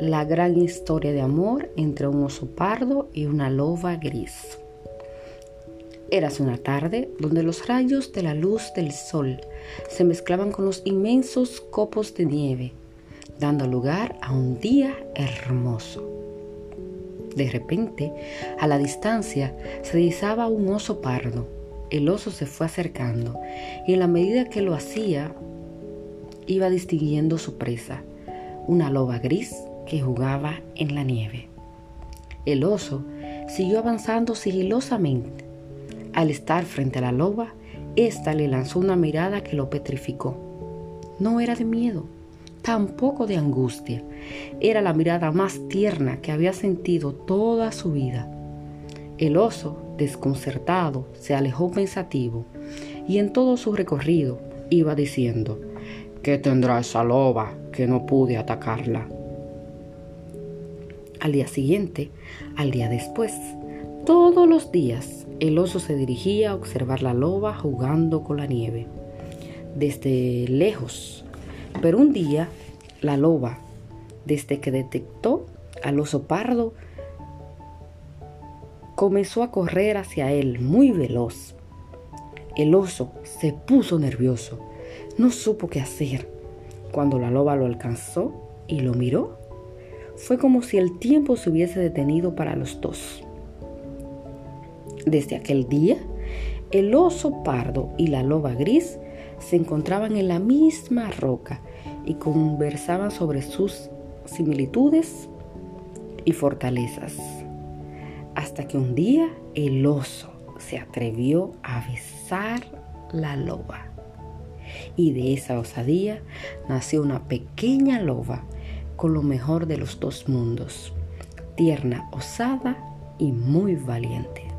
la gran historia de amor entre un oso pardo y una loba gris. Eras una tarde donde los rayos de la luz del sol se mezclaban con los inmensos copos de nieve, dando lugar a un día hermoso. De repente, a la distancia, se deslizaba un oso pardo. El oso se fue acercando y en la medida que lo hacía, iba distinguiendo su presa, una loba gris que jugaba en la nieve. El oso siguió avanzando sigilosamente. Al estar frente a la loba, ésta le lanzó una mirada que lo petrificó. No era de miedo, tampoco de angustia. Era la mirada más tierna que había sentido toda su vida. El oso, desconcertado, se alejó pensativo y en todo su recorrido iba diciendo, ¿qué tendrá esa loba que no pude atacarla? Al día siguiente, al día después, todos los días el oso se dirigía a observar la loba jugando con la nieve. Desde lejos pero un día, la loba, desde que detectó al oso pardo, comenzó a correr hacia él muy veloz. El oso se puso nervioso, no supo qué hacer. Cuando la loba lo alcanzó y lo miró, fue como si el tiempo se hubiese detenido para los dos. Desde aquel día, el oso pardo y la loba gris se encontraban en la misma roca y conversaban sobre sus similitudes y fortalezas. Hasta que un día el oso se atrevió a besar la loba. Y de esa osadía nació una pequeña loba con lo mejor de los dos mundos, tierna, osada y muy valiente.